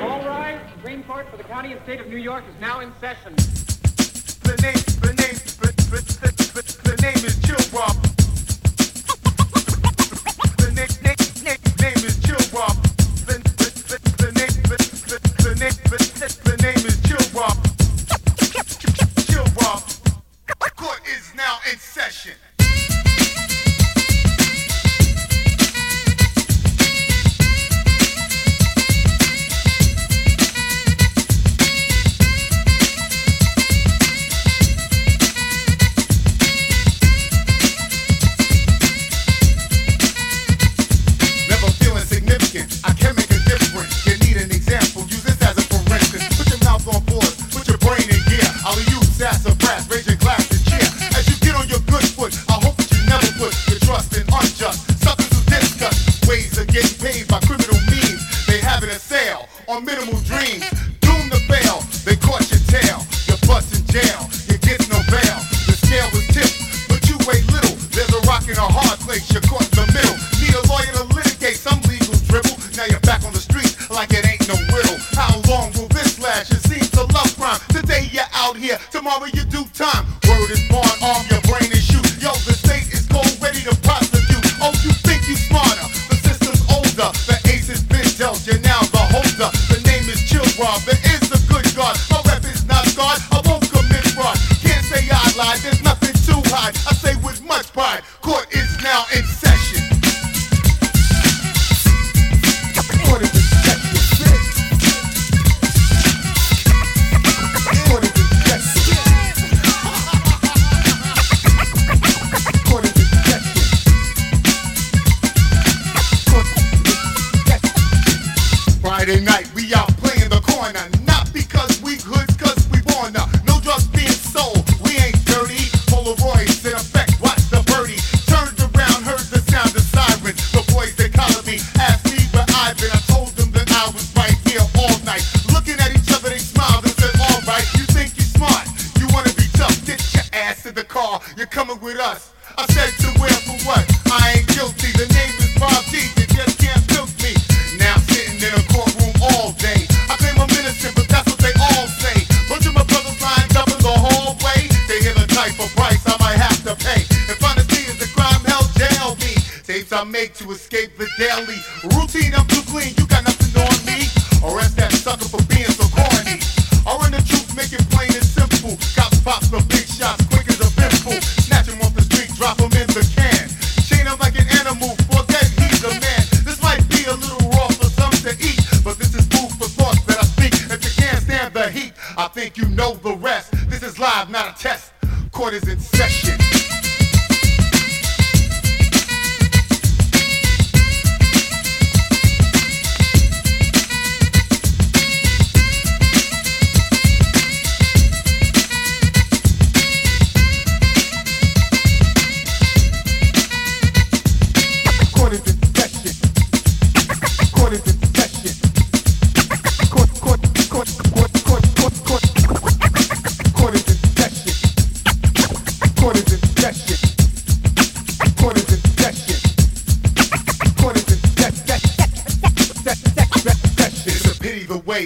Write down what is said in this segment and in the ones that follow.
Alright, Greenport for the County and State of New York is now in session. The name, the name, the, the, the, the name is Chill Rob.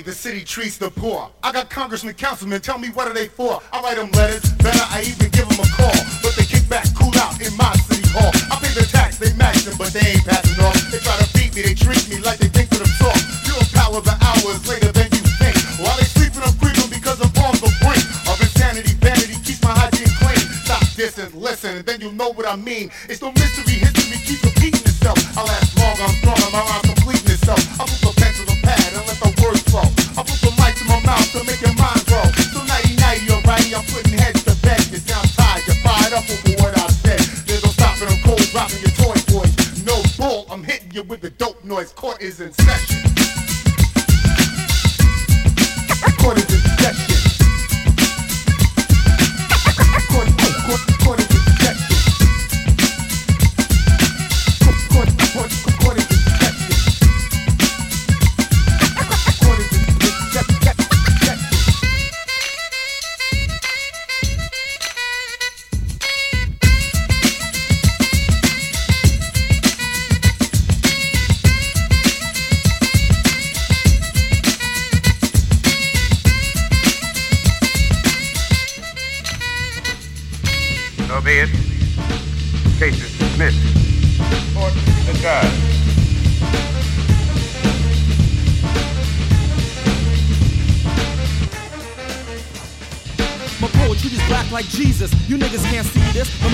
the city treats the poor. I got congressmen, councilmen, tell me what are they for? I write them letters, better I even give them a call. But they kick back, cool out in my city hall. I pay the tax, they match them, but they ain't passing off. They try to beat me, they treat me like they think for themselves. You'll power the hours later than you think. While they sleeping, I'm creeping because I'm on the brink of insanity, vanity, keeps my hygiene clean. Stop this and listen, and then you'll know what I mean. It's no mystery, history keep repeating itself. I last long, I'm strong, my rhyme completing itself. I'm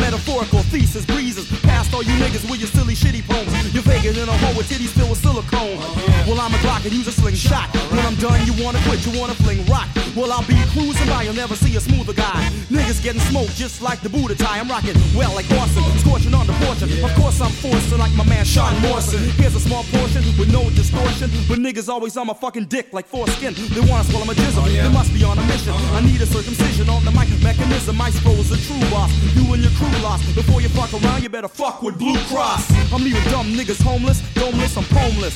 Metaphorical thesis breezes all you niggas with your silly shitty poems. You're bigger than a hoe with titties filled with silicone. Well, I'm a Glock and use a slingshot. When I'm done, you wanna quit, you wanna fling rock. Well, I'll be cruising by, you'll never see a smoother guy. Niggas getting smoked just like the Buddha tie. I'm rocking well like Orson, scorching on the portion. Of course, I'm forcing like my man Sean Morrison. Here's a small portion with no distortion. But niggas always on my fucking dick like foreskin. They wanna swallow my jizzle. Oh, they must be on a mission. I need a circumcision on the mic mechanism. I suppose a true boss. You and your crew lost. Before you fuck around, you better fuck with Blue Cross. I'm leaving dumb niggas homeless, domeless, I'm homeless.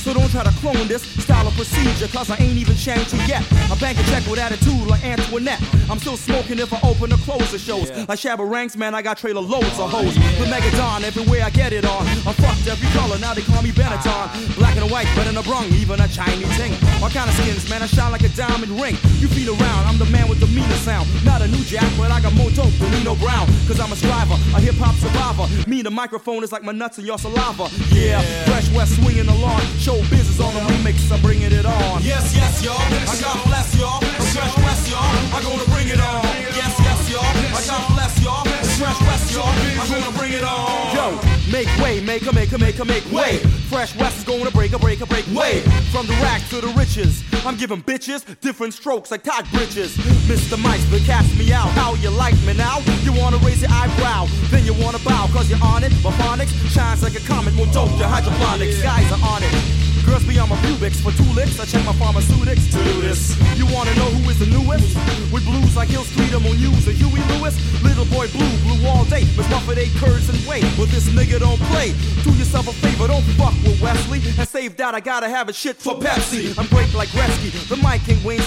So don't try to clone this style of procedure, cause I ain't even changed it yet. I bank a check with attitude like Antoinette. I'm still smoking if I open or close the shows. Yeah. Like Shabba Ranks, man, I got trailer loads of hoes. The Megadon, everywhere I get it on. I'm fucked every color, now they call me Benetton. Black and white, but in a brung, even a Chinese thing. All kind of skins, man, I shine like a diamond ring. You feed around, I'm the man with the meanest sound. Not a new jack, but I got more dope than Nino Brown. Cause I'm a striver, a hip hop survivor. Me, the microphone is like my nuts and your saliva. Yeah, yeah. Fresh West swinging along. Show business on the remix, I'm bringing it on. Yes, yes, y'all. I got bless y'all. Fresh West, y'all. I'm gonna bring it on. Yes, yes, y'all. I got bless y'all. Fresh West, y'all. I'm gonna bring it on. Yo. Make way, make a make a make a make way. Fresh West is gonna break a break a break way. From the rack to the riches, I'm giving bitches different strokes like Todd Bridges. Mr. Mice, but cast me out. How you like me now? You wanna raise your eyebrow, then you wanna bow, cause you're on it. My phonics shines like a comet, more dope to hydroponics. Guys are on it. Girls be on my pubics for two licks. I check my pharmaceutics to do this. You wanna know who is the newest? With blues like Hill Street, I'm on news. A Huey Lewis, little boy blue, blue all day. With Buffett eight curves and weight. But this nigga don't play. Do yourself a favor, don't fuck with Wesley. And save that, I gotta have a shit for Pepsi. I'm great like Gretzky, the Mike King Wayne's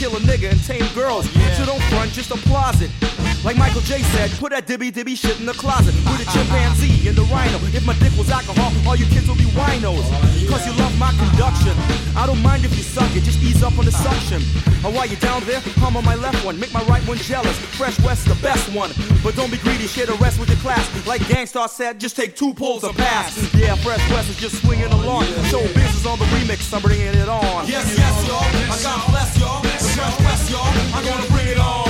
kill a nigga and tame girls. So don't front, just applause it. Like Michael J said, put that dibby dibby shit in the closet. With a chimpanzee and the rhino. If my dick was alcohol, all you kids will be winos. Cause you love my conduction. I don't mind if you suck it, just ease up on the suction. And while you're down there, hum on my left one. Make my right one jealous. Fresh West the best one. But don't be greedy, share the rest with your class. Like Gang Starr said, just take two pulls and pass. Yeah, Fresh West is just swinging along. Show business on the remix, I'm bringing it on. Yes, yes, y'all. I got bless y'all. West, y'all. I'm gonna bring it on.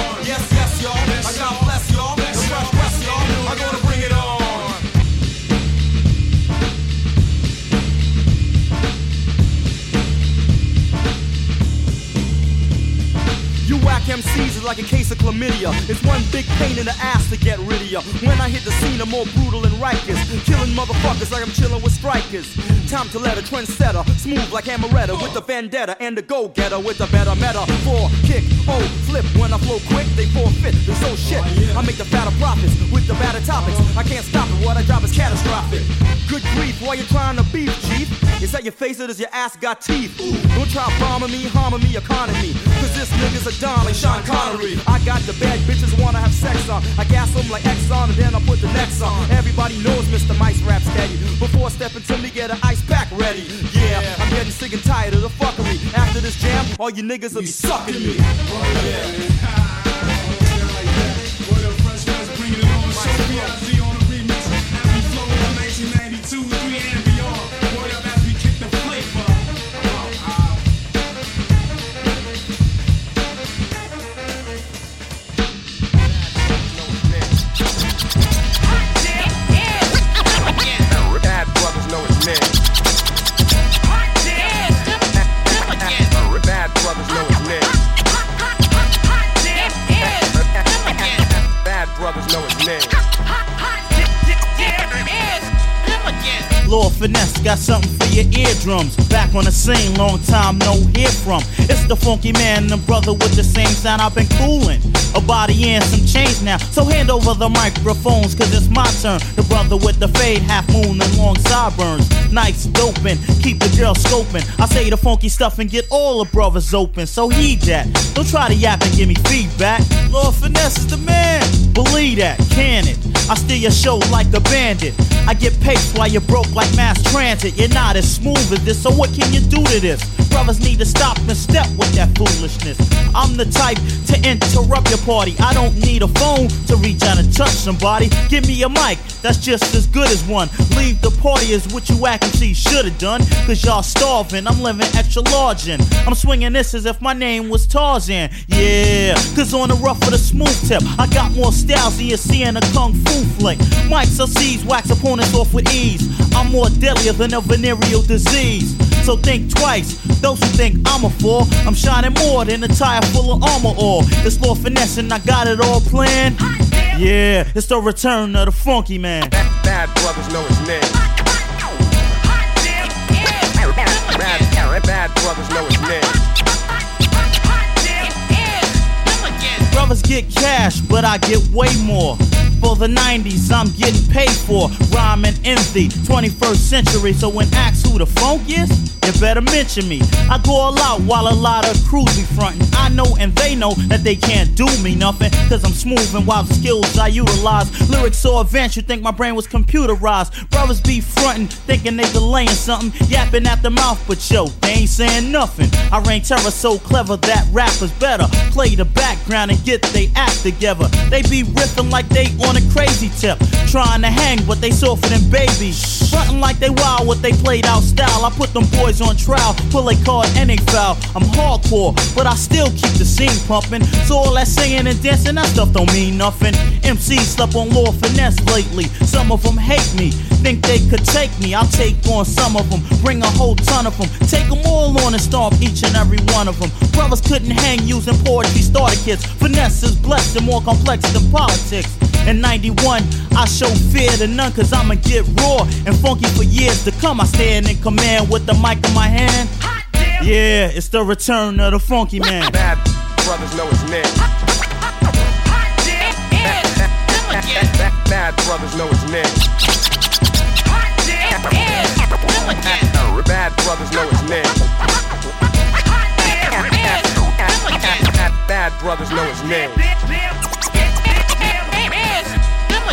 Whack MCs is like a case of chlamydia. It's one big pain in the ass to get rid of ya. When I hit the scene, I'm more brutal and righteous. Killing motherfuckers like I'm chilling with strikers. Time to let a trendsetter, smooth like Amaretto with the vendetta and the go-getter with the better metaphor. Kick, oh, flip. When I flow quick, they forfeit. There's so shit. I make the fatter profits with the better topics. I can't stop it. What I drop is catastrophic. Good grief, why you trying to beef, chief? Is that your face or does your ass got teeth? Don't try bombing me, harming me, economy. Cause this nigga's a Like Sean Connery. I got the bad bitches wanna have sex on. I gas them like Exxon and then I put the next on. Everybody knows Mr. Mice rap steady. Before stepping to me, get an ice pack ready. Yeah, I'm getting sick and tired of the fuckery. After this jam, all you niggas will be sucking me. Oh, bad something for your eardrums. Back on the scene, long time no hear from. It's the funky man, the brother with the same sound I've been cooling. A body and some change now. So hand over the microphones, cause it's my turn. The brother with the fade, half moon and long sideburns. Nights doping, keep the girl scoping. I say the funky stuff and get all the brothers open. So heed that. Don't try to yap and give me feedback. Lord Finesse is the man. Believe that, can it? I steal your show like a bandit. I get paid while you're broke like mass transit. You're not as smooth as this, so what can you do to this? Brothers need to stop and step with that foolishness. I'm the type to interrupt your party. I don't need a phone to reach out and touch somebody. Give me a mic, that's just as good as one. Leave the party is what you act and see should've done. Cause y'all starving, I'm living extra large in. I'm swinging this as if my name was Tarzan. Yeah, cause on the rough of the smooth tip, I got more styles than you see in a kung fu flick. Mics or seeds wax opponents off with ease. I'm more deadlier than a venereal disease. So think twice. Those who think I'm a fool, I'm shining more than a tire full of Armor All. It's Lord Finesse and I got it all planned. Yeah, it's the return of the funky man. Bad brothers know his name. Bad, bad brothers know his name. Brothers get cash, but I get way more. For the 90s, I'm getting paid for rhyming envy. 21st century, so when asked who the funk is, you better mention me. I go all out while a lot of crews be frontin'. I know and they know that they can't do me nothing, cause I'm smooth and wild skills I utilize. Lyrics so advanced, you think my brain was computerized. Brothers be frontin', thinking they delaying something, yapping at the mouth, but yo, they ain't saying nothing. I reign terror so clever that rappers better play the background and get they act together. They be riffing like they on a crazy tip, trying to hang, but they softer them babies. Frontin' like they wild, what they played out style. I put them boys on trial, pull a card and they foul. I'm hardcore, but I still keep the scene pumping. So all that singing and dancing, that stuff don't mean nothing. MCs slept on Lord Finesse lately. Some of them hate me, think they could take me. I'll take on some of them, bring a whole ton of them. Take them all on and stomp each and every one of them. Brothers couldn't hang using poetry starter kits. Finesse is blessed and more complex than politics. In 91, I show fear to none cause I'ma get raw and funky for years to come. I stand in command with the mic in my hand. Yeah, it's the return of the funky man. Bad brothers know his name. Bad, brothers know his name. Bad brothers know his name. Bad brothers know his name.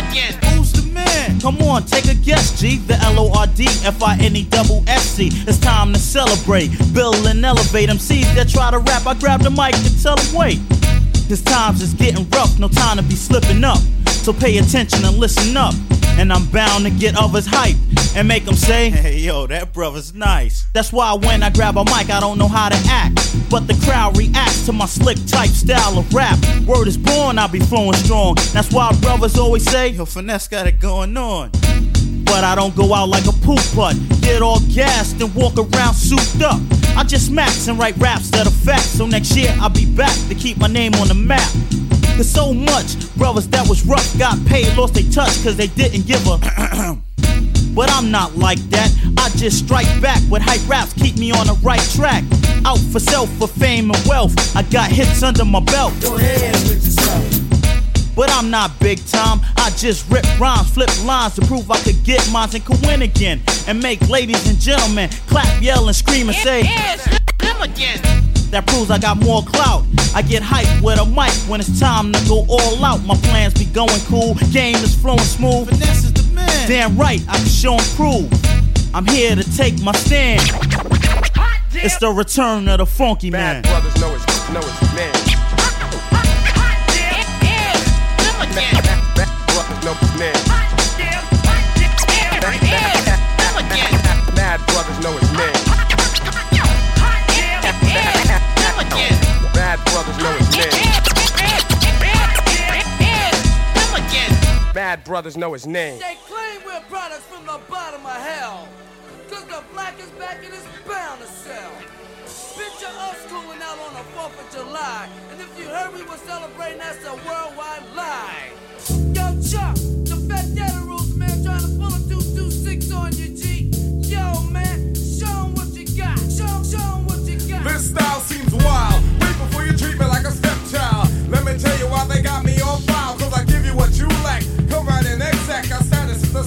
Who's the man? Come on, take a guess, G. The L O R D F I N E double S C. It's time to celebrate, build and elevate MCs that try to rap. I grab the mic and tell them wait. Cause times is getting rough, no time to be slipping up. So pay attention and listen up. And I'm bound to get others hype and make them say, Hey yo, that brother's nice. That's why when I grab a mic, I don't know how to act. But the crowd reacts to my slick type style of rap. Word is born, I be flowing strong. That's why brothers always say, Yo, Finesse got it going on. But I don't go out like a poop putt. Get all gassed and walk around souped up. I just max and write raps that are facts. So next year I'll be back to keep my name on the map. Cause so much brothers that was rough got paid, lost their touch cause they didn't give a. But I'm not like that. I just strike back with hype raps, keep me on the right track. Out for self, for fame and wealth. I got hits under my belt. Go ahead. But I'm not big time. I just rip rhymes, flip lines to prove I could get mines and could win again. And make ladies and gentlemen clap, yell, and scream and say, That proves I got more clout. I get hype with a mic when it's time to go all out. My plans be going cool, game is flowing smooth. Finesse is the man. Damn right, I can show and prove. I'm here to take my stand. It's the return of the funky man. Bad brothers know his, know his name. Bad, bad, bad brothers know his name. Bad brothers know his name. Bad brothers know his name. Bad brothers know his name. They claim we're products from the bottom of hell. Cause the black is back and it's bound to sell. Picture us cooling out on the 4th of July. And if you heard we were celebrating, that's a worldwide lie. Yo, Chuck, the fat data rules, man, trying to pull a 226 on you, G. Yo, man, show 'em what you got. Show, show 'em what you got. This style seems wild. Let me tell you why they got me on file. Cause I give you what you lack. Come right in exact. I status is the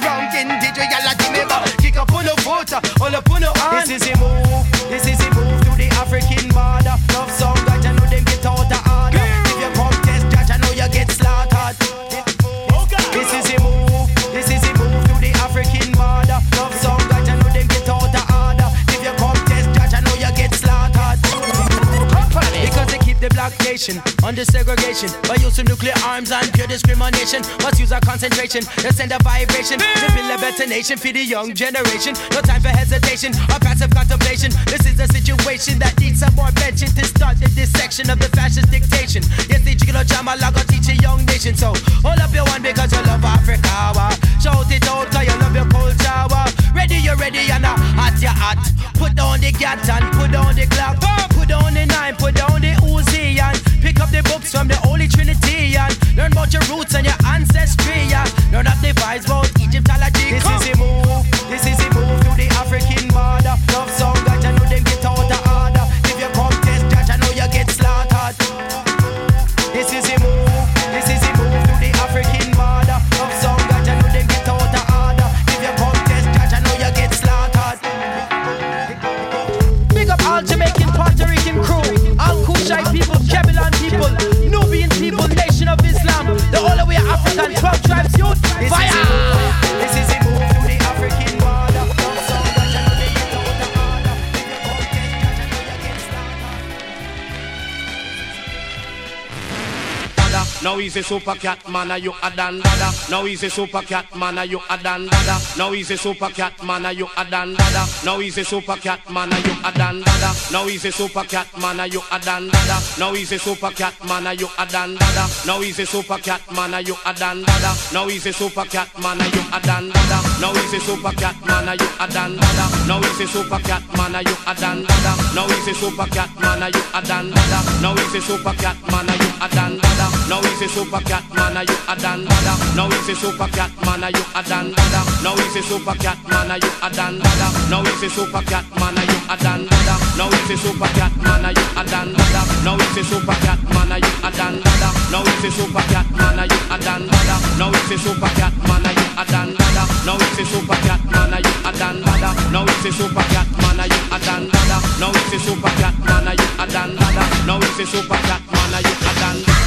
ranking did reality. Me kick up on the foot, all up on the hand. This is a move, this is a under segregation by use of nuclear arms and pure discrimination. Must use our concentration, they send a vibration to build a better nation for the young generation. No time for hesitation or passive contemplation. This is a situation that needs some more benching to start the dissection of the fascist dictation. Yes, the jiggle drama lago teach a young nation. So hold up your one because you love Africa. Shout it out cause you love your culture. Ready, you're ready, and hot, you're hot. Put down the gat and put down the clock. Put down the nine, put down the Uzi and pick up the books from the Holy Trinity and learn about your roots and your ancestry. Yeah. Learn up the vibes about Egyptology. This is a move, this is a move to the African border. Love Now he's a super cat man, are you a dan? Now he's a super cat man, are you a dan? Now he's a super cat man, are you a dan? Now he's a super cat man, are you a dan? Now he's a super cat man, are you a dan? Now he's a super cat man, are you a dan? Now he's a super cat man, are you a dan? Now he's a super cat man, are you a dan? Now he's a super cat man, are you a dan? Now he's a super cat man, are you a dan? Now he's a super cat man, are you a dan? Now he's a super cat man, are you a dan? Now he's a super cat man, are you a dan dada? Now he's a super cat man, are you a dan dada? Now he's a super cat man, are you a dan dada? Now he's a super cat man, are you a dan dada? Now he's a super cat man, are you a dan dada? Now he's a super cat man, are you a dan dada? Now he's a super cat man, are you a dan dada? Now he's a super cat man, are you a dan dada? Now he's a super cat man, are you a dan dada? Now he's a super cat man, are you a dan dada? Now he's a super cat man, are you a dan dada? Now he's a super cat man, are you a dan Now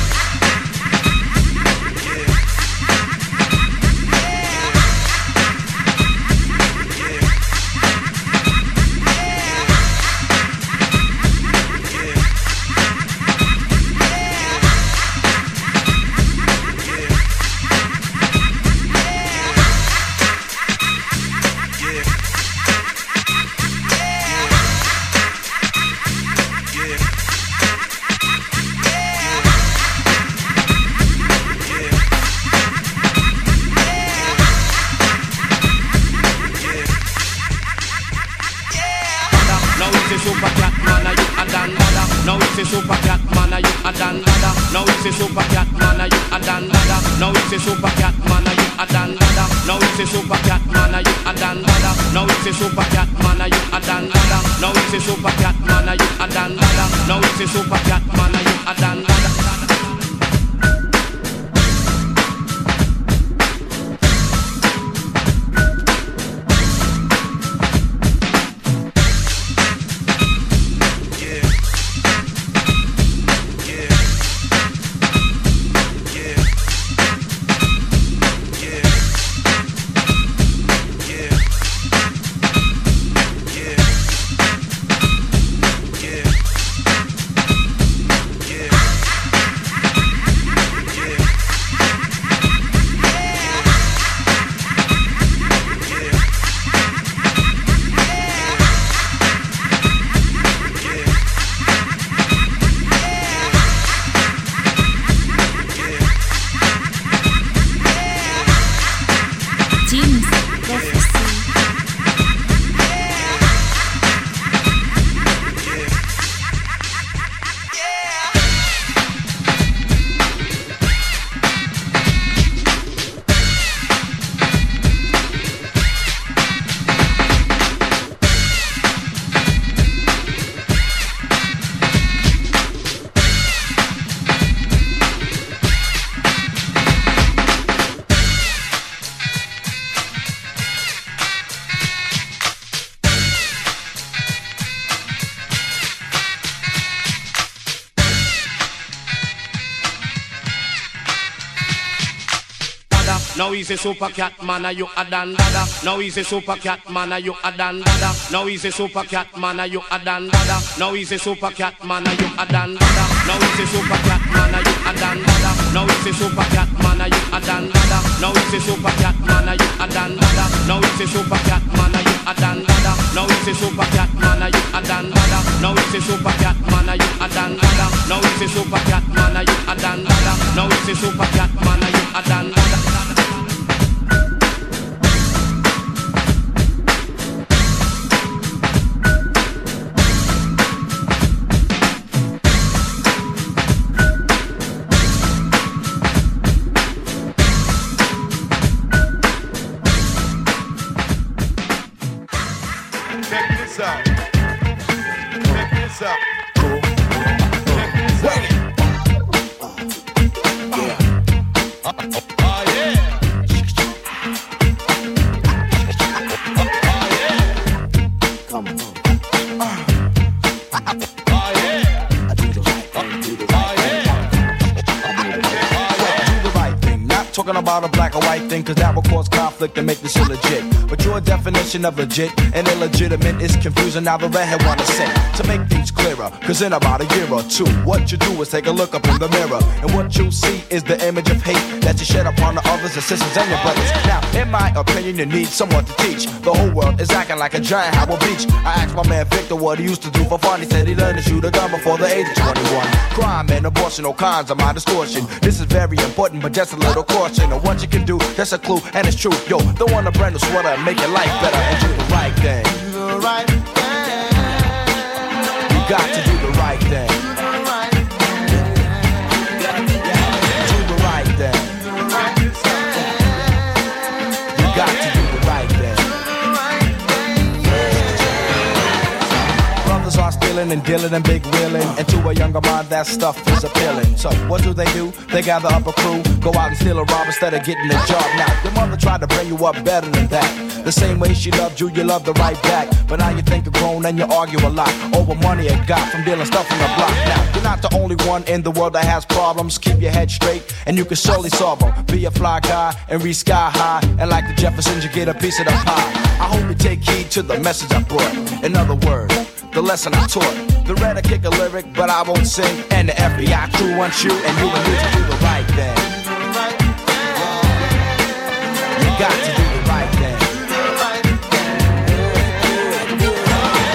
it's a super cat man, are you a dan dada? Now it's a super cat man, are you a dan dada. Now it's a super cat man, are you a dan dada? Now it's a super cat man, are you a dan dada? Now it's a super cat man, are you a dan dada? A super cat man, are you a dan? Now he's a super cat man, are you a dan dada? Now he's a super cat man, are you a dan dada? Now he's a super cat man, are you a dan dada? Now he's a super cat man, are you a dan dada? Now he's a super cat man, are you a dan dada? Now he's a super cat man, are you a dan dada? Now he's a super cat man, are you a dan dada? Now he's a super cat man, are you a dan dada? Now he's a super cat man, are you a dan? Now he's a super cat man, are you a dan? Now he's a super definition of legit and illegitimate is confusing. Now the redhead wanna say to make things clearer. Cause in about a year or two, what you do is take a look up in the mirror. And what you see is the image of hate that you shed upon the others, the sisters, and your brothers. Now, in my opinion, you need someone to teach. The whole world is acting like a giant Howard Beach. I asked my man Victor what he used to do for fun. He said he learned to shoot a gun before the age of 21. Crime and abortion, all kinds of my distortion. This is very important, but just a little caution. And what you can do, that's a clue, and it's true. Yo, don't want a brand new sweater and make your life better and do the right thing. Do the right thing. You got to do the right thing. And dealing and big wheeling. And to a younger mind, that stuff is appealing. So what do they do? They gather up a crew, go out and steal a rob instead of getting a job. Now, your mother tried to bring you up better than that. The same way she loved you, you loved her right back. But now you think you're grown and you argue a lot over money you got from dealing stuff from the block. Now, you're not the only one in the world that has problems. Keep your head straight and you can surely solve them. Be a fly guy and reach sky high. And like the Jeffersons, you get a piece of the pie. I hope you take heed to the message I brought. In other words, the lesson I taught. The red I kick a lyric, but I won't sing. And the FBI crew wants you, and you and me to do the right thing. You got to do the right thing.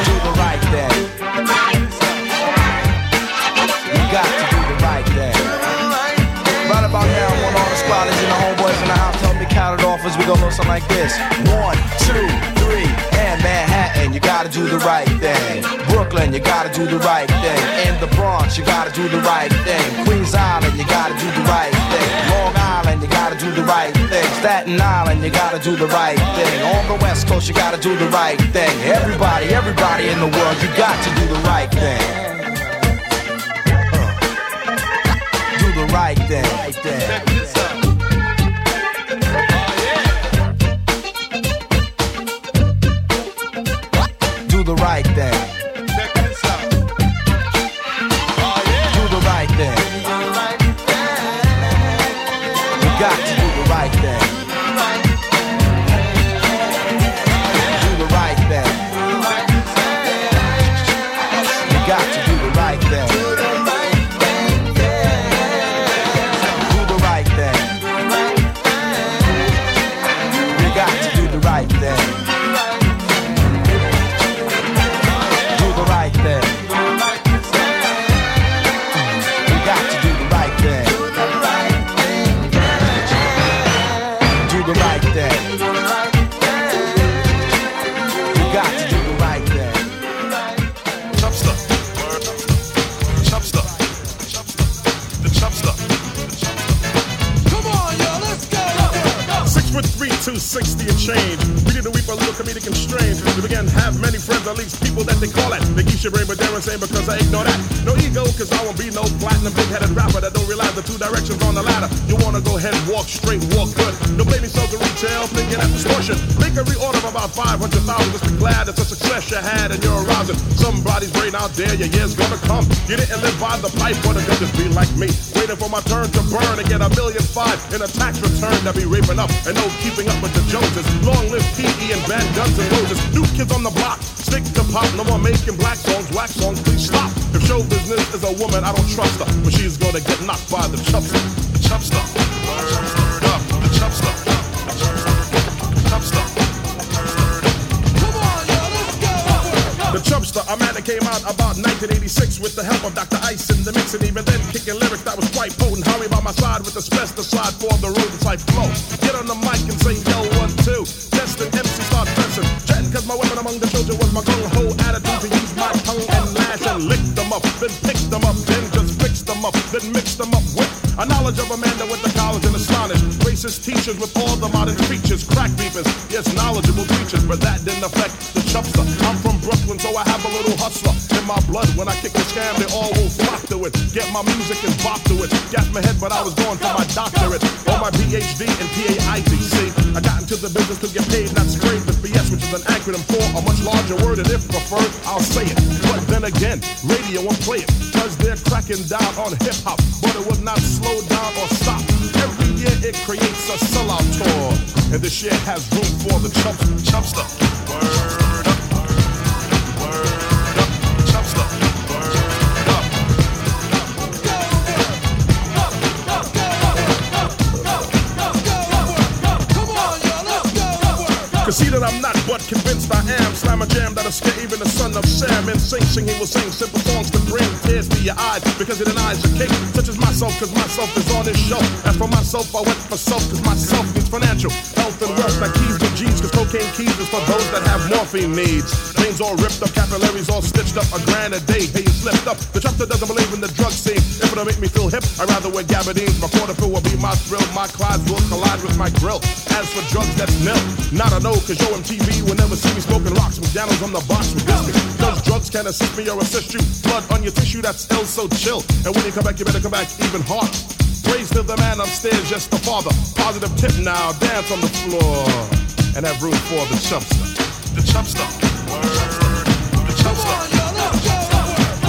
Do the right thing. You got to do the right thing. Right about now, I want all the and the homeboys in the house help me count it off as we go something like this. One, two, you gotta do the right thing. Brooklyn, you gotta do the right thing. In the Bronx, you gotta do the right thing. Queens Island, you gotta do the right thing. Long Island, you gotta do the right thing. Staten Island, you gotta do the right thing. On the West Coast, you gotta do the right thing. Everybody, everybody in the world, you got to do the right thing. Uh, do the right thing. Right thing. Oh, the right thing. Do the right thing. You got to do the right thing. No platinum big headed rapper that don't realize the two directions on the ladder. You wanna go ahead and walk straight, walk good. Blame me so to retail, thinking at distortion. Make a reorder of about 500,000. Just be glad it's a success you had and you're arousing. Somebody's brain out there, your year's gonna come. You didn't live by the pipe, but it could just be like me. Waiting for my turn to burn and get a million five in a tax return that be raping up and no keeping up with the Joneses. Long live PE and bad Guns N' Roses. New kids on the block, stick to pop, no more making black songs, wax songs, please stop. Show business is a woman, I don't trust her, but she's gonna get knocked by the chubster. The chubster. Word up, the chubster. Chubster. The Chubster, a man that came out about 1986 with the help of Dr. Ice in the mix, and even then kicking lyrics that was quite potent. Harry by my side with the slide for the rodent type flow. Get on the mic and knowledge of Amanda with the college and astonished. Racist teachers with all the modern features, crack beepers, yes, knowledgeable teachers, but that didn't affect the chubster. I'm from Brooklyn, so I have a little hustler in my blood. When I kick the scam, they all will flock to it. Get my music and bop to it. Gas my head, but I was going for my doctorate or my PhD in PAITC. I got into the business to get paid, not scrape which is an acronym for a much larger word, and if preferred, I'll say it. But then again, radio won't play it, cause they're cracking down on hip hop, but it would not slow down or stop. Every year it creates a sellout tour, and this year has room for the chump, chumpster. Word up, word up, chumpster. See that I'm not convinced I am. Slam a jam that'll scare even the son of Sam. And sing, sing, he will sing simple songs to bring tears to your eyes. Because it denies a cake, such as myself, cause myself is on this show. As for myself, I went for self, cause myself needs financial health and wealth. Like keys to G's, cause cocaine keys is for those that have morphine needs. Veins all ripped up, capillaries all stitched up, a grand a day. Hey, you slipped up. The chapter doesn't believe in the drug scene. If it'll make me feel hip, I'd rather wear gabardines. My quarter fill will be my thrill. My Clydes will collide with my grill. As for drugs, that's nil. Not a no, cause yo MTV will never see me smoking rocks. McDonald's on the box with. Those drugs can assist me or assist you. Blood on your tissue, that's ill, so chill. And when you come back, you better come back even harder. Praise to the man upstairs, just the father. Positive tip now, dance on the floor. And have room for the chumpster. The chumpster.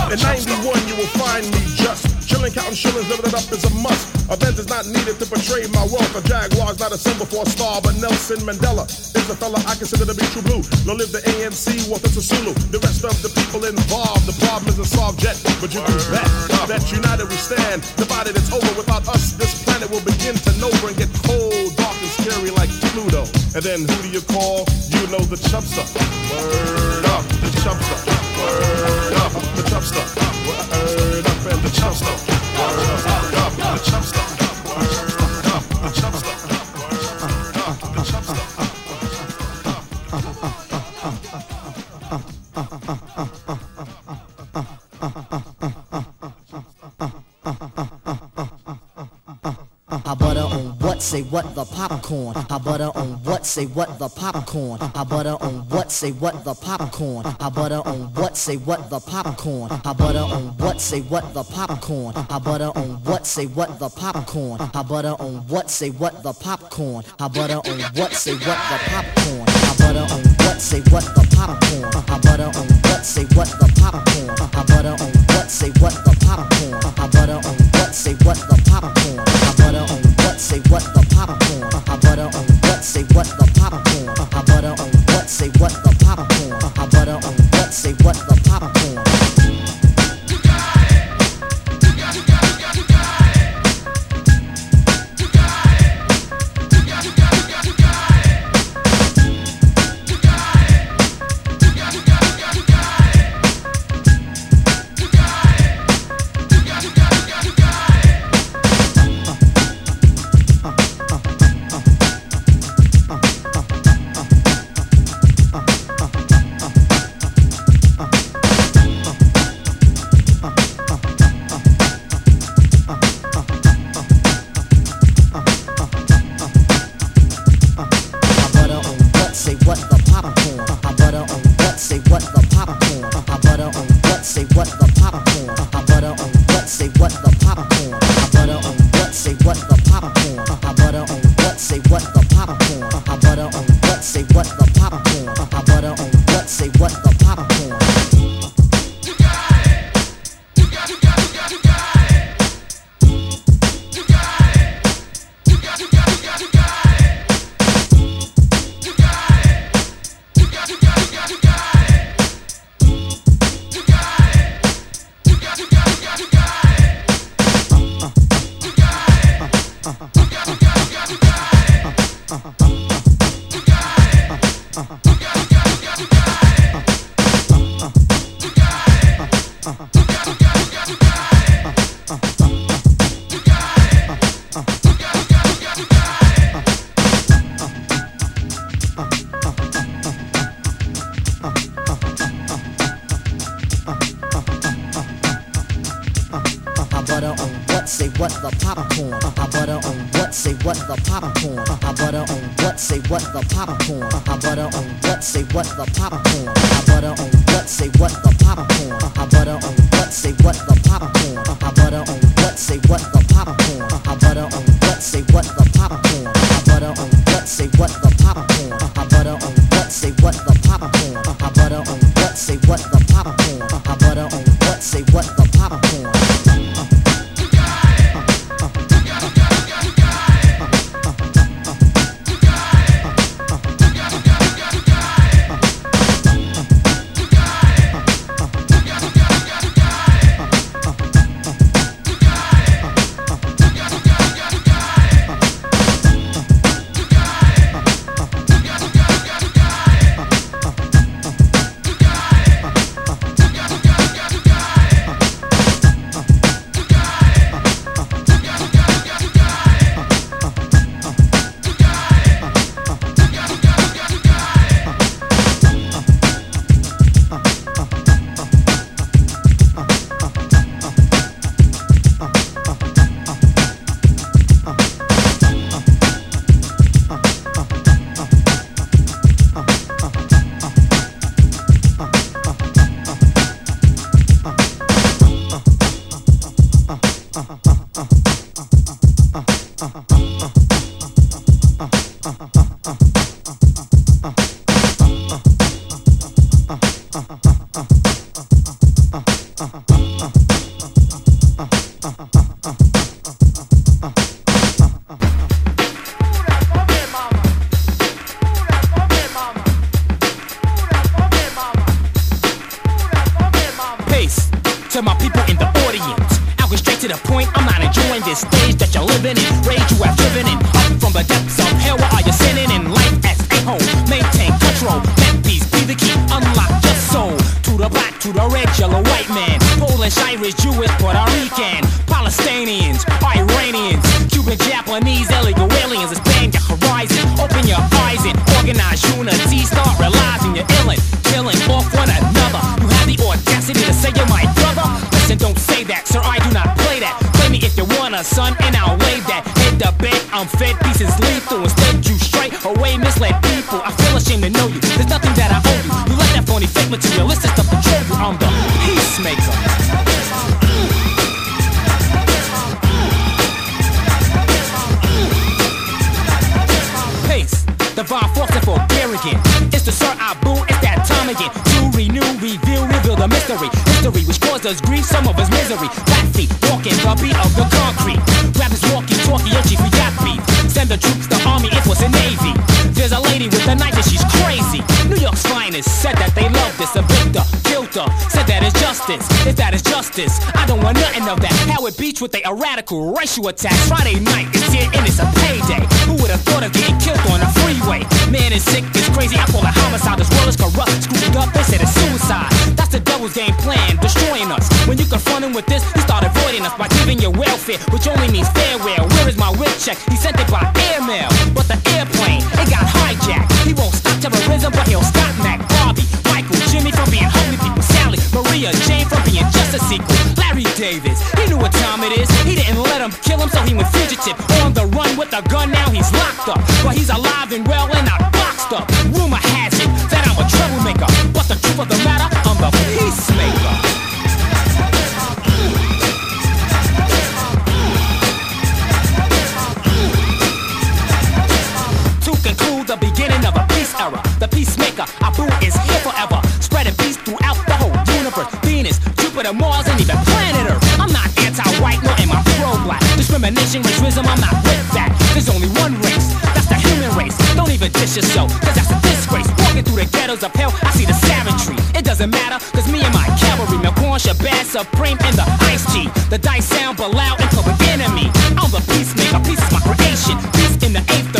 In 91, you will find me just chilling, counting shillings, living it up is a must. A is not needed to portray my wealth. A Jaguar's not a symbol for a star, but Nelson Mandela is the fella I consider to be true blue. No live the ANC, Walter Sisulu. The rest of the people involved, the problem isn't solved yet, but you can bet that united we stand. Divided it's over. Without us, this planet will begin to know and get cold, dark, and scary like Pluto. And then who do you call? You know the chubster. Word up, the chubster. Word up, what the popcorn? I butter on what? Say what the popcorn? I butter on what? Say what the popcorn? I butter on what? Say what the popcorn? I butter on what? Say what the popcorn? I butter on what? Say what the popcorn? I butter on what? Say what the popcorn? I butter on what? Say what the popcorn? I butter on what? Say what the popcorn? I butter on what? Say what the popcorn? Divine force and for arrogant. It's the Sir Ibu, it's that time again. To renew, reveal, reveal the mystery. History which caused us grief, some of us misery. Flat feet, walking the beat of the concrete. Grab his walkie talkie, your chief, we got beef. Send the troops, the army, it was a navy. There's a lady with a knife and she's crazy. York's finest said that they love this. A victor, her, said that is justice. If that is justice, I don't want nothing of that. Howard Beach with a radical racial attack. Friday night is here and it's a payday. Who would have thought of getting killed on the freeway? Man is sick, it's crazy. I call it homicide. This world is corrupt, screwed up. They said it's suicide. That's the devil's game plan, destroying us. When you confront him with this, he start avoiding us by giving you welfare, which only means farewell. Where is my whip check? He sent it by airmail, but the airplane it got hijacked. He won't stop terrorism, but he'll Maria, Jane from being just a sequel, Larry Davis. He knew what time it is. He didn't let him kill him, so he went fugitive. On the run with a gun, now he's locked up. But he's alive and well and not Venus, Mars, and even planet Earth. I'm not anti-white nor am I pro-black. Discrimination, racism, I'm not with that. There's only one race, that's the human race. Don't even dish yourself, cause that's a disgrace. Walking through the ghettos of hell, I see the savagery. It doesn't matter, cause me and my cavalry, Melkorn, Shabazz, Supreme, and the Ice G. The dice sound but loud and public enemy. I'm the peacemaker, peace is my creation. Peace in the eighth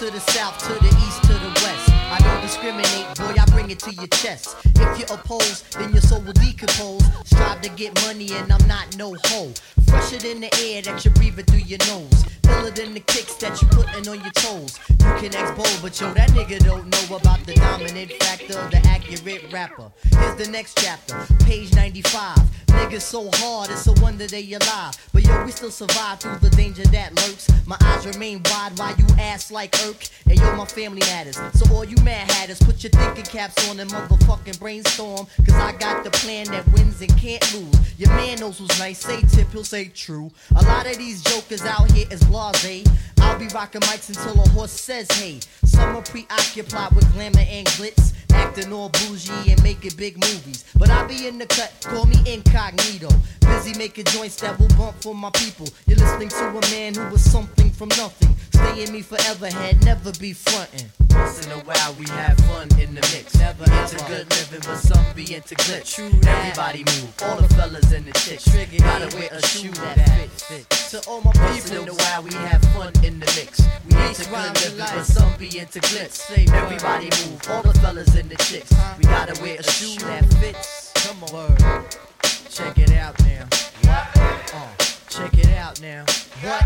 to the south, to the east, to the west. I don't discriminate, boy, I bring it to your chest. If you oppose, then your soul will decompose. Strive to get money, and I'm not no hoe. Fresher than the air that you're breathing through your nose. Iller than the kicks that you're putting on your toes. You can expose, but yo, that nigga don't know about the dominant factor, the accurate rapper. Here's the next chapter, page 95. Niggas so hard, it's a wonder they alive. But yo, we still survive through the danger that lurks. My eyes remain wide while you ass like irk. And yo, my family matters. So all you mad hatters, put your thinking caps on and motherfucking brainstorm. Cause I got the plan that wins and can't lose. Your man knows who's nice, say tip, he'll say true. A lot of these jokers out here is blase. I'll be rocking mics until a horse says hey. Some are preoccupied with glamour and glitz. Acting all bougie and making big movies. But I'll be in the cut, call me incognito. Busy making joints that will bump for my people. You're listening to a man who was something from nothing. Stay in me forever, had never be frontin'. Once in a while we have fun in the mix. Never into good living, but some be into glitch. Everybody move, all the fellas and the chicks. Trigger Gotta wear a shoe that fits. fit. To all my people, Once in a while we have fun in the mix. We into good living, life. but some be into glitz. Everybody move, all the fellas and the chicks. We gotta wear a shoe that fits. Come on. Check it out now. What? Uh, check it out now. What?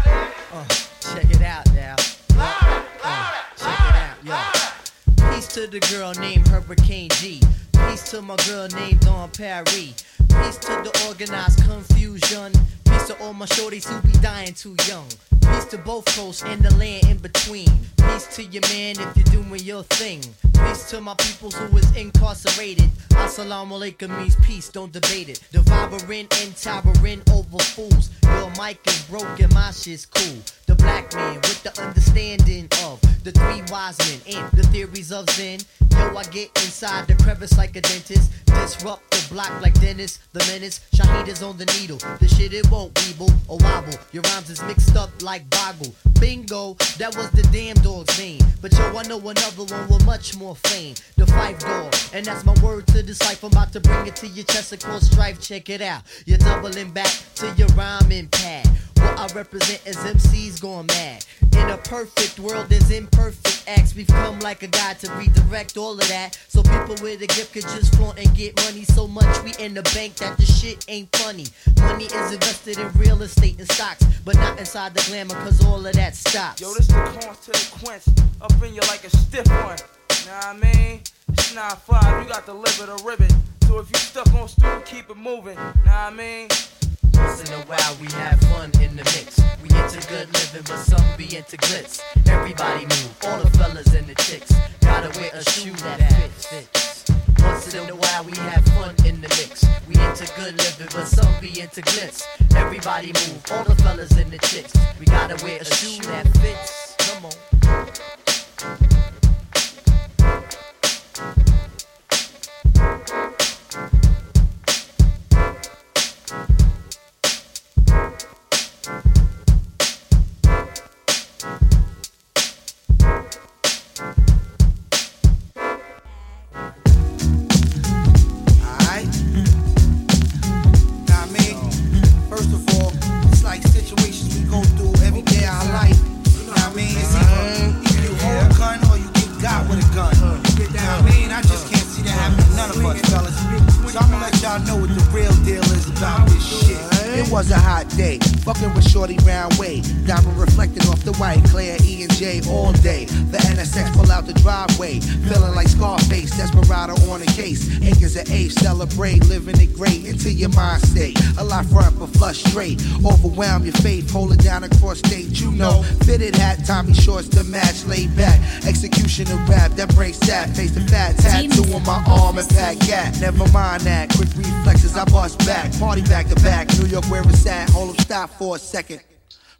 Uh, check it out now. What? Uh, check it out, yo. Peace to the girl named Hurricane G. Peace to my girl named Dawn Paris. Peace to the Organized Konfusion. Peace to all my shorties who be dying too young. Peace to both coasts and the land in between. Peace to your man if you're doing your thing. Peace to my peoples who is incarcerated. Assalamu alaikum means peace, don't debate it. Devouring and towering over fools. Your mic is broken, my shit's cool. Black man with the understanding of the three wise men and the theories of Zen. Yo, I get inside the crevice like a dentist. Disrupt the block like Dennis, the menace. Shahid is on the needle. The shit it won't weeble or wobble. Your rhymes is mixed up like boggle. Bingo, that was the damn dog's name. But yo, I know another one with much more fame. The Five Dog. And that's my word to the cipher. I'm about to bring it to your chest across strife. Check it out. You're doubling back to your rhyming pad. I represent as MCs going mad. In a perfect world, there's imperfect acts. We've come like a god to redirect all of that. So people with a gift could just flaunt and get money so much we in the bank that the shit ain't funny. Money is invested in real estate and stocks, but not inside the glamour, cause all of that stops. Yo, this the corn to the quince. Up in you like a stiff one. Nah, I mean, it's not five. You got to live it or ribbon. So if you stuck on stool, keep it moving. Nah, I mean. Once in a while we have fun in the mix. We into good living, but some be into glitz. Everybody move, all the fellas and the chicks. Gotta wear a shoe that fits. Once in a while we have fun in the mix. We into good living, but some be into glitz. Everybody move, all the fellas and the chicks. We gotta wear a shoe that fits. Come on. For a second.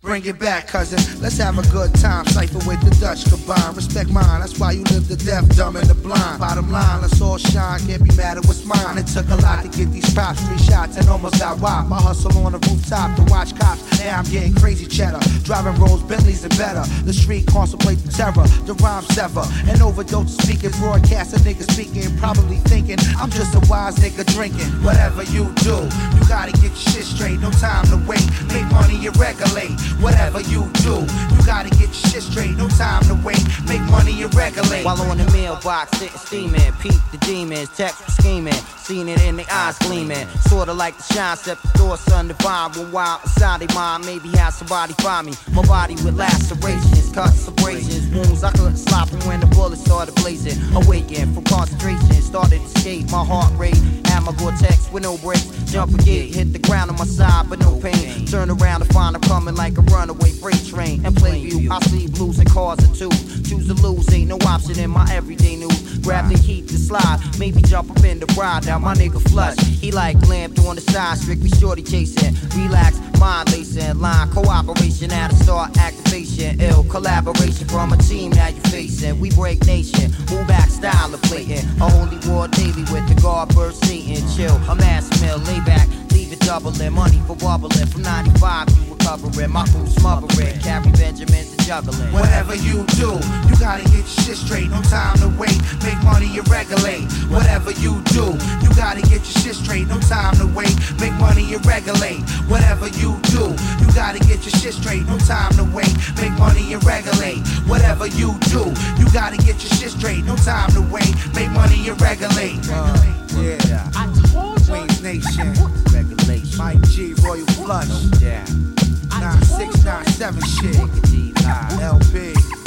Bring it back, cousin. Let's have a good time. Cypher with the Dutch combine. Respect mine. That's why you live the deaf, dumb, and the blind. Bottom line, let's all shine. Can't be mad at what's mine. It took a lot to get these props. Three shots and almost got whopped. I hustle on the rooftop to watch cops. Now I'm getting crazy cheddar. Driving Rolls, Bentleys, and better. The street contemplate the terror. The rhyme sever. An overdose speaking. Broadcast a nigga speaking. Probably thinking I'm just a wise nigga drinking. Whatever you do, you gotta get your shit straight. No time to wait. Make money and regulate. Whatever you do, you gotta get your shit straight. No time to wait. Make money and regulate. While on the mailbox, sitting steaming, peep the demons, text scheming, seen it in the eyes gleaming. Sorta like the shine, step the door, sun divine. When wild inside they mind, maybe have somebody find me. My body with lacerations, cuts, abrasions, wounds. I couldn't stop 'em when the bullets started blazing. Awakened from concentration, started to escape. My heart rate, had my Gore-Tex with no brakes. Jump gate, hit the ground on my side, but no pain. Turn around to find I'm coming like a runaway freight train. And play view, I see blues and cars are two. Choose to lose, ain't no option in my everyday news. Grab the heat to slide, maybe jump up in the ride. Now my nigga flush. He like lamped on the side, strictly shorty chasing. Relax, mind lacing, line cooperation at a start activation. Ill collaboration from a team now you facing. We break nation, move back style of blatant. A holy war daily with the guard bird Satan. Chill, a mass mill, lay back, leave it doubling. Money for wobbling from 95 you recovering. My crew smothering, carry Benjamins and juggling. Whatever you do, you gotta get your shit straight. No time to wait. Make money and regulate. Whatever you do, you gotta get your shit straight. No time to wait. Make money and regulate. Whatever you do, you gotta get your shit straight. No time to wait. Make money and regulate. Whatever you do, you gotta get your shit straight. No time to wait. Make money and regulate. Uh, yeah. I told you. Queens Nation. Mike G. Royal Flush. Yeah. 9697 shit. LB.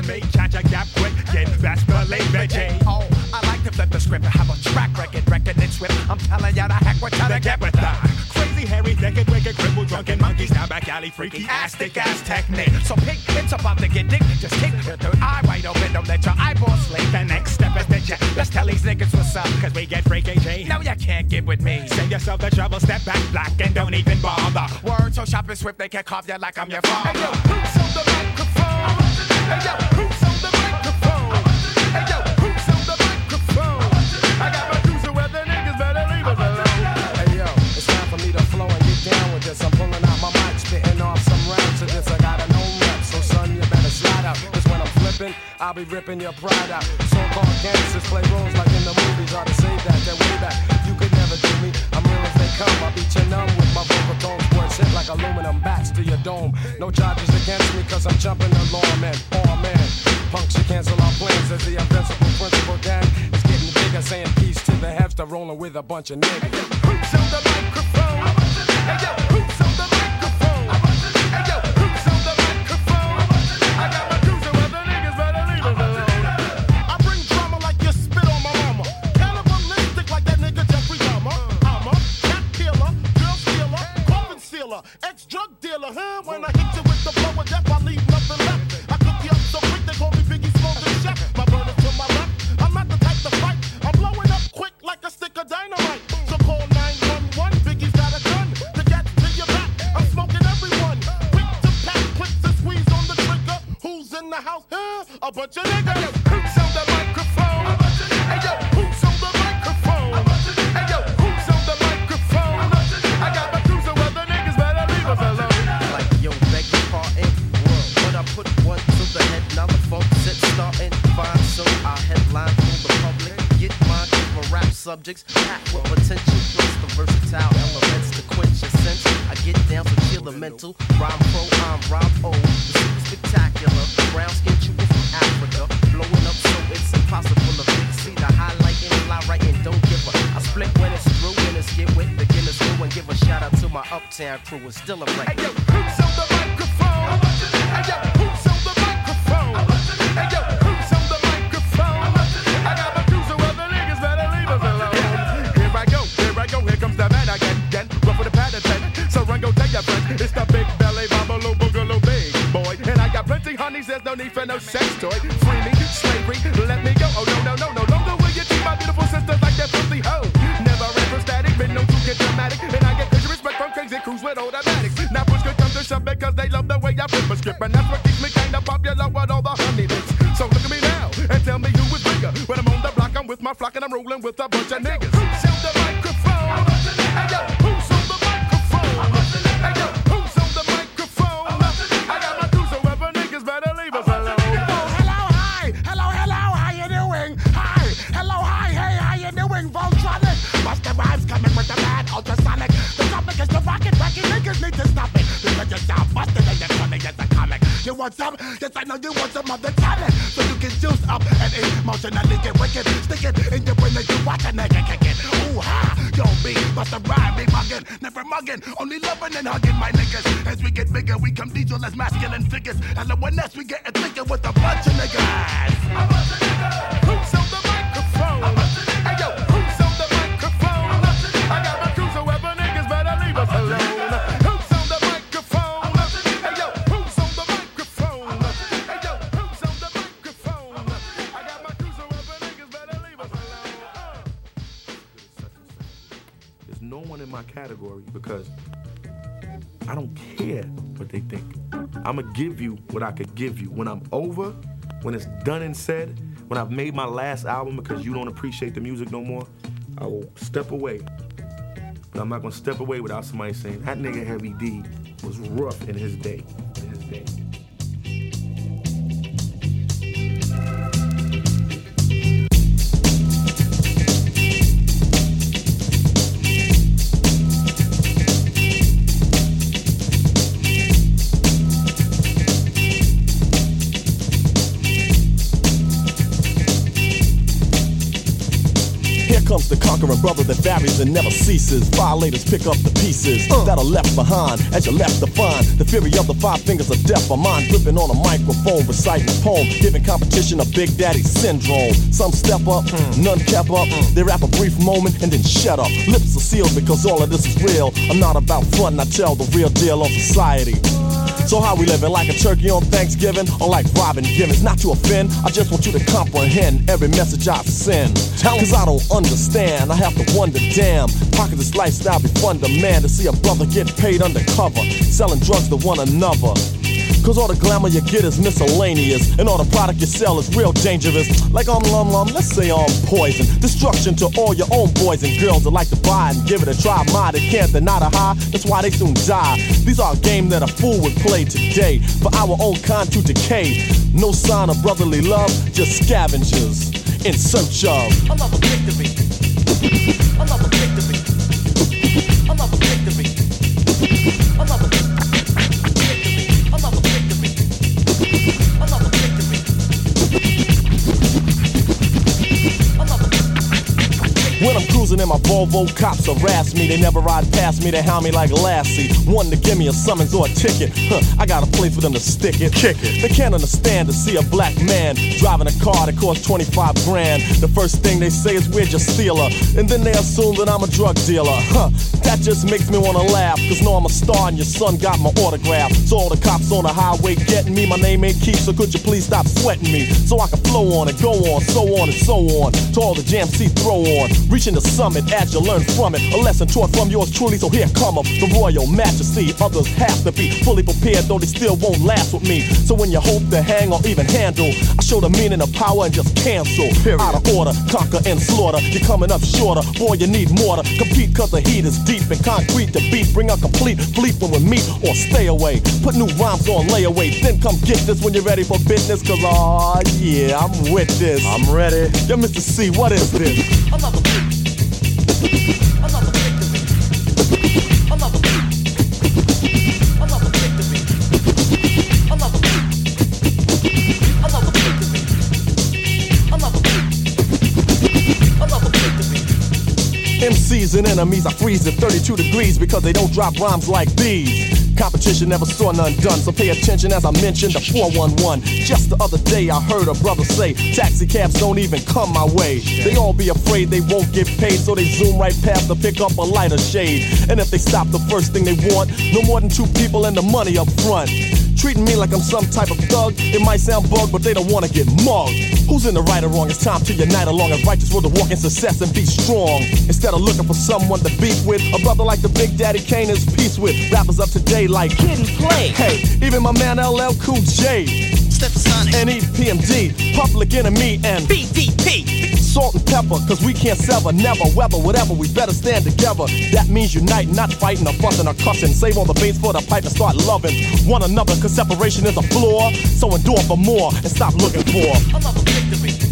And make catch a gap quick, get fast, belay, veggie. Oh, I like to flip the script. I have a track record, record and swift. I'm telling ya the heck we're trying to get with that. Crazy hairy, naked, wicked, crippled, drunken monkeys, down back alley, freaky, ass, thick ass technique. So pig, it's about to get dick. Just keep your third eye wide open. Don't let your eyeballs slip. The next step is the jet. Let's tell these niggas what's up, cause we get freaky J. No, you can't get with me. Save yourself the trouble, step back black and don't even bother. Word so sharp and swift, they can carve you like I'm your father. Hey yo, who's on the microphone? I'll be ripping your pride out. So-called gangsters play roles like in the movies. Ought to say that, they're way back. Come. I'll beat you numb with my vocal. Words hit like aluminum bats to your dome. No charges against me cause I'm jumping the law, man. Oh man, punks should cancel our plans as the invincible principal gang is getting bigger. Saying peace to the hefster, rolling with a bunch of niggas. Subjects, packed with potential. Plus the versatile elements to quench your sense. I get down to kill the mental. Rhyme pro, I'm Rob O. The super spectacular. Brown skin trooper from Africa. Blowing up so it's impossible to fix. See the highlight in the lie right and don't give a. I split when it's through, when it's get with beginners through and give a shout out to my uptown crew. It's still a record. With a bunch of niggas. Give you what I could give you. When I'm over, when it's done and said, when I've made my last album because you don't appreciate the music no more, I will step away. But I'm not gonna step away without somebody saying that nigga Heavy D was rough in his day. The conquering brother that varies and never ceases. Violators pick up the pieces uh. that are left behind as you left to find. The fury of the five fingers of death. A mind gripping on a microphone, reciting a poem, giving competition a Big Daddy syndrome. Some step up, hmm. none kept up. Hmm. They rap a brief moment and then shut up. Lips are sealed because all of this is real. I'm not about fun, I tell the real deal on society. So how we living? Like a turkey on Thanksgiving or like Robin Givens? Not to offend, I just want you to comprehend every message I send. Cause I don't understand, I have to wonder, damn, how could this lifestyle be fun to man to see a brother get paid undercover, selling drugs to one another? Cause all the glamour you get is miscellaneous, and all the product you sell is real dangerous. Like um lum lum, let's say um poison. Destruction to all your own boys and girls that like to buy and give it a try. My they can't deny the high, that's why they soon die. These are a game that a fool would play today for our own kind to decay. No sign of brotherly love, just scavengers in search of another victory. Another victory. Cruising in my Volvo, cops harass me. They never ride past me, they hound me like Lassie. One to give me a summons or a ticket. Huh, I got a place for them to stick it. Kick it. They can't understand to see a black man driving a car that costs 25 grand. The first thing they say is we're just stealer. And then they assume that I'm a drug dealer. Huh, that just makes me wanna laugh. Cause know I'm a star and your son got my autograph. So all the cops on the highway getting me, my name ain't Keith, so could you please stop sweating me? So I can flow on and go on, so on and so on. To all the jam C throw on. Reaching the summit as you learn from it. A lesson taught from yours truly, so here come up the royal majesty. Others have to be fully prepared, though they still won't last with me. So when you hope to hang or even handle, I show the meaning of power and just cancel. Out of order, conquer and slaughter. You're coming up shorter, boy, you need more to compete, cause the heat is deep and concrete to beat. Bring a complete fleet when we meet or stay away. Put new rhymes on layaway, then come get this when you're ready for business, cause aw, yeah, I'm with this. I'm ready. Yo, Mr. C, what is this? Another victory. And enemies, I freeze at 32 degrees because they don't drop rhymes like these. Competition never saw none done, so pay attention as I mentioned the 411. Just the other day, I heard a brother say, Taxi cabs don't even come my way. They all be afraid they won't get paid, so they zoom right past to pick up a lighter shade. And if they stop, the first thing they want, no more than two people and the money up front. Treating me like I'm some type of thug. It might sound bug, but they don't wanna get mugged. Who's in the right or wrong? It's time to unite along a righteous road to walk in success and be strong. Instead of looking for someone to beef with, a brother like the Big Daddy Kane is peace with. Rappers up today like Kid and Play. Hey, even my man LL Cool J. Stetsasonic. And EPMD, Public Enemy, and BDP. Salt-N-Pepa, cause we can't sever, never, whether, whatever, we better stand together. That means unite, not fighting or fussing or cussing. Save all the bass for the pipe and start loving one another, cause separation is a flaw. So endure for more and stop looking for Another victory.